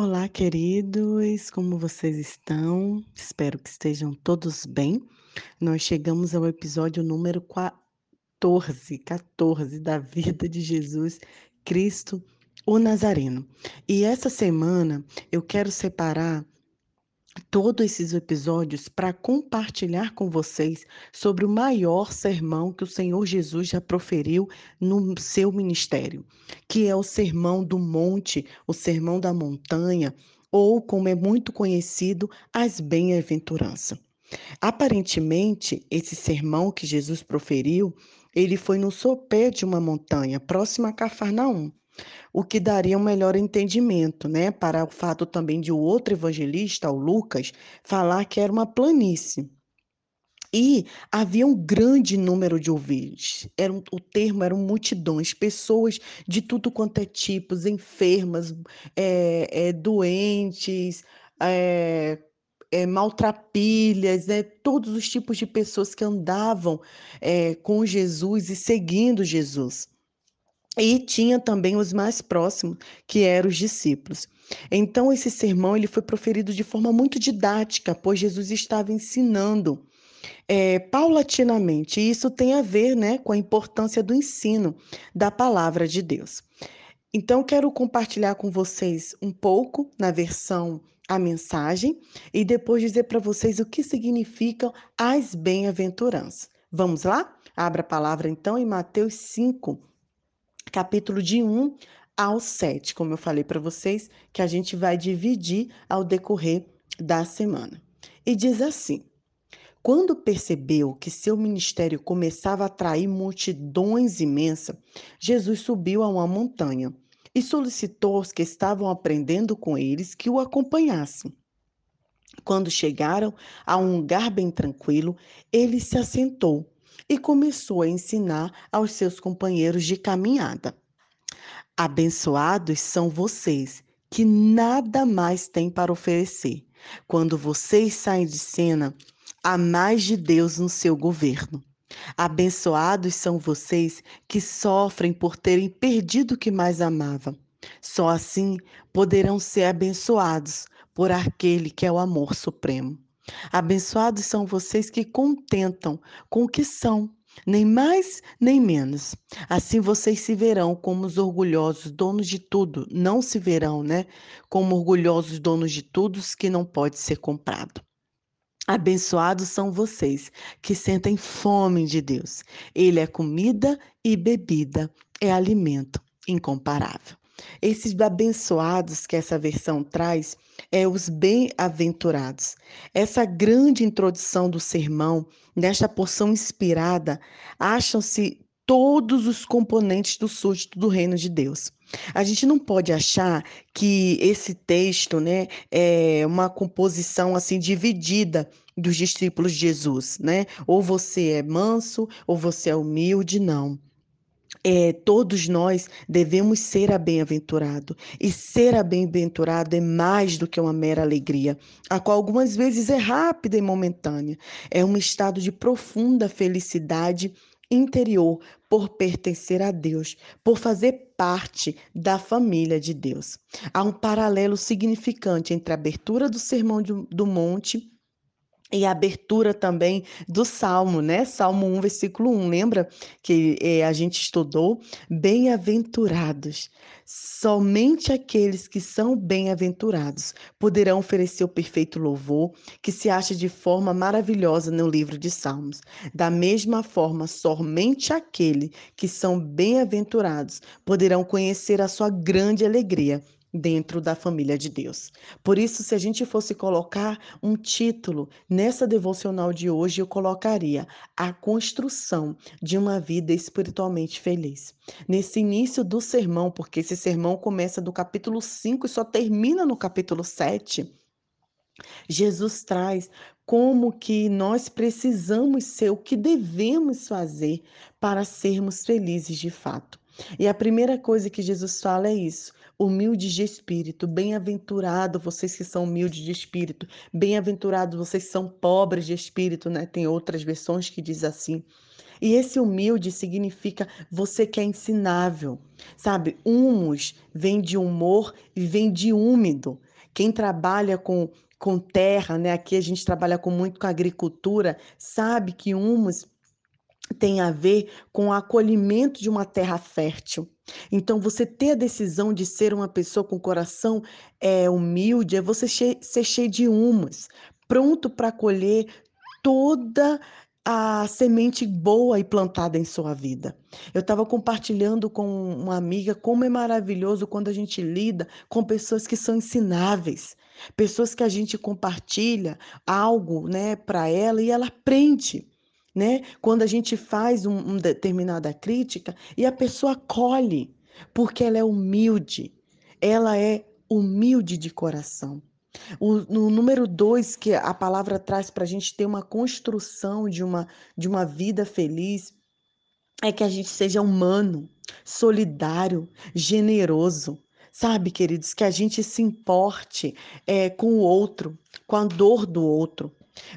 Olá, queridos, como vocês estão? Espero que estejam todos bem. Nós chegamos ao episódio número 14, 14 da vida de Jesus Cristo, o Nazareno. E essa semana eu quero separar todos esses episódios para compartilhar com vocês sobre o maior sermão que o Senhor Jesus já proferiu no seu ministério, que é o Sermão do Monte, o Sermão da Montanha, ou como é muito conhecido, as bem-aventuranças. Aparentemente, esse sermão que Jesus proferiu, ele foi no sopé de uma montanha, próxima a Cafarnaum o que daria um melhor entendimento, né, para o fato também de o outro evangelista, o Lucas, falar que era uma planície. E havia um grande número de ouvintes. Era um, o termo eram multidões, pessoas de tudo quanto é tipos, enfermas, é, é, doentes, é, é, maltrapilhas, né? todos os tipos de pessoas que andavam é, com Jesus e seguindo Jesus. E tinha também os mais próximos, que eram os discípulos. Então esse sermão ele foi proferido de forma muito didática, pois Jesus estava ensinando é, paulatinamente. E isso tem a ver, né, com a importância do ensino da palavra de Deus. Então quero compartilhar com vocês um pouco na versão a mensagem e depois dizer para vocês o que significam as bem-aventuranças. Vamos lá? Abra a palavra então em Mateus 5, capítulo de 1 ao 7, como eu falei para vocês, que a gente vai dividir ao decorrer da semana. E diz assim: quando percebeu que seu ministério começava a atrair multidões imensas, Jesus subiu a uma montanha e solicitou aos que estavam aprendendo com eles que o acompanhassem. Quando chegaram a um lugar bem tranquilo, ele se assentou e começou a ensinar aos seus companheiros de caminhada. Abençoados são vocês que nada mais têm para oferecer. Quando vocês saem de cena, há mais de Deus no seu governo. Abençoados são vocês que sofrem por terem perdido o que mais amavam. Só assim poderão ser abençoados por aquele que é o amor supremo. Abençoados são vocês que contentam com o que são, nem mais nem menos. Assim vocês se verão como os orgulhosos donos de tudo, não se verão, né? Como orgulhosos donos de tudo que não pode ser comprado. Abençoados são vocês que sentem fome de Deus. Ele é comida e bebida, é alimento incomparável. Esses abençoados que essa versão traz é os bem-aventurados. Essa grande introdução do sermão, nesta porção inspirada, acham-se todos os componentes do súdito do reino de Deus. A gente não pode achar que esse texto, né, é uma composição assim dividida dos discípulos de Jesus, né? Ou você é manso, ou você é humilde, não é, todos nós devemos ser bem-aventurado. E ser bem-aventurado é mais do que uma mera alegria, a qual algumas vezes é rápida e momentânea. É um estado de profunda felicidade interior por pertencer a Deus, por fazer parte da família de Deus. Há um paralelo significante entre a abertura do Sermão do Monte e a abertura também do Salmo, né? Salmo 1, versículo 1. Lembra que é, a gente estudou? Bem-aventurados. Somente aqueles que são bem-aventurados poderão oferecer o perfeito louvor que se acha de forma maravilhosa no livro de Salmos. Da mesma forma, somente aqueles que são bem-aventurados poderão conhecer a sua grande alegria dentro da família de Deus. Por isso, se a gente fosse colocar um título nessa devocional de hoje, eu colocaria A Construção de uma Vida Espiritualmente Feliz. Nesse início do sermão, porque esse sermão começa do capítulo 5 e só termina no capítulo 7. Jesus traz como que nós precisamos ser, o que devemos fazer para sermos felizes de fato. E a primeira coisa que Jesus fala é isso: humildes de espírito, bem-aventurado vocês que são humildes de espírito, bem-aventurado vocês que são pobres de espírito, né? Tem outras versões que diz assim. E esse humilde significa você que é ensinável, sabe? Humus vem de humor e vem de úmido. Quem trabalha com, com terra, né? Aqui a gente trabalha com muito com agricultura, sabe que humus tem a ver com o acolhimento de uma terra fértil. Então, você ter a decisão de ser uma pessoa com coração é, humilde é você ser cheio de humus, pronto para colher toda a semente boa e plantada em sua vida. Eu estava compartilhando com uma amiga como é maravilhoso quando a gente lida com pessoas que são ensináveis, pessoas que a gente compartilha algo, né, para ela e ela aprende né? Quando a gente faz um, uma determinada crítica e a pessoa acolhe, porque ela é humilde, ela é humilde de coração. O, no número dois, que a palavra traz para a gente ter uma construção de uma, de uma vida feliz, é que a gente seja humano, solidário, generoso. Sabe, queridos, que a gente se importe é, com o outro, com a dor do outro.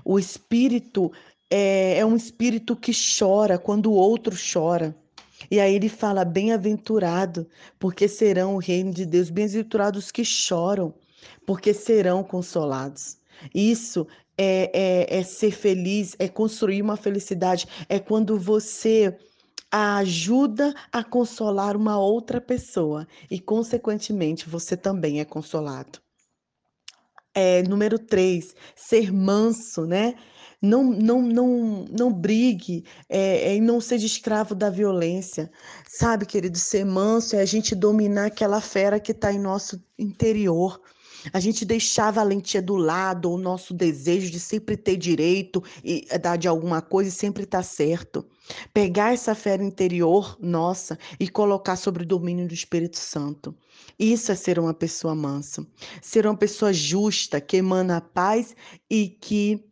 O espírito é, é um espírito que chora quando o outro chora. E aí ele fala: bem-aventurado, porque serão o reino de Deus, bem-aventurados que choram, porque serão consolados. Isso é, é, é, ser feliz, é construir uma felicidade, é quando você ajuda a consolar uma outra pessoa e, consequentemente, você também é consolado. É, número três, ser manso, né? Não, não, não, não brigue é, é, e não seja escravo da violência. Sabe, querido, ser manso é a gente dominar aquela fera que está em nosso interior. A gente deixar a valentia do lado, o nosso desejo de sempre ter direito e eh, dar de alguma coisa e sempre estar tá certo. Pegar essa fera interior nossa e colocar sobre o domínio do Espírito Santo. Isso é ser uma pessoa mansa. Ser uma pessoa justa, que emana a paz e que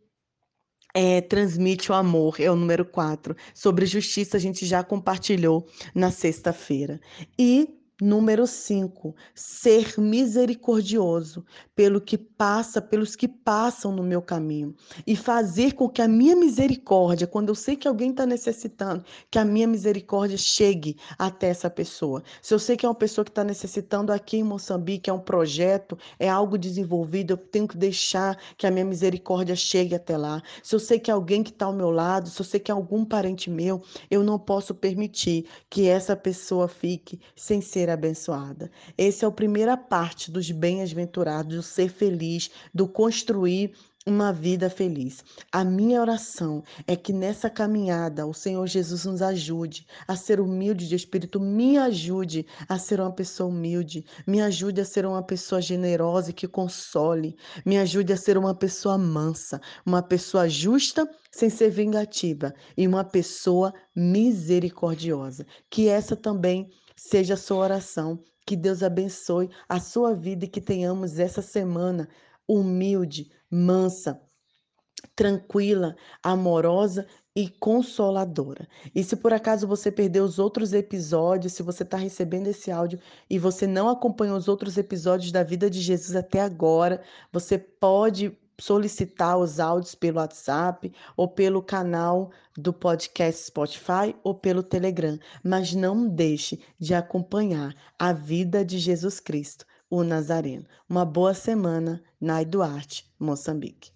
é, transmite o amor, é o número 4. Sobre justiça, a gente já compartilhou na sexta-feira. E Número 5, ser misericordioso pelo que passa, pelos que passam no meu caminho e fazer com que a minha misericórdia, quando eu sei que alguém está necessitando, que a minha misericórdia chegue até essa pessoa. Se eu sei que é uma pessoa que está necessitando aqui em Moçambique, é um projeto, é algo desenvolvido, eu tenho que deixar que a minha misericórdia chegue até lá. Se eu sei que é alguém que está ao meu lado, se eu sei que é algum parente meu, eu não posso permitir que essa pessoa fique sem ser abençoada. Essa é a primeira parte dos bem-aventurados, do ser feliz, do construir uma vida feliz. A minha oração é que nessa caminhada o Senhor Jesus nos ajude a ser humilde de espírito, me ajude a ser uma pessoa humilde, me ajude a ser uma pessoa generosa e que console, me ajude a ser uma pessoa mansa, uma pessoa justa sem ser vingativa e uma pessoa misericordiosa. Que essa também seja a sua oração. Que Deus abençoe a sua vida e que tenhamos essa semana humilde, mansa, tranquila, amorosa e consoladora. E se por acaso você perdeu os outros episódios, se você está recebendo esse áudio e você não acompanhou os outros episódios da vida de Jesus até agora, você pode solicitar os áudios pelo WhatsApp ou pelo canal do podcast Spotify ou pelo Telegram, mas não deixe de acompanhar a vida de Jesus Cristo, o Nazareno. Uma boa semana, Nai Duarte, Moçambique.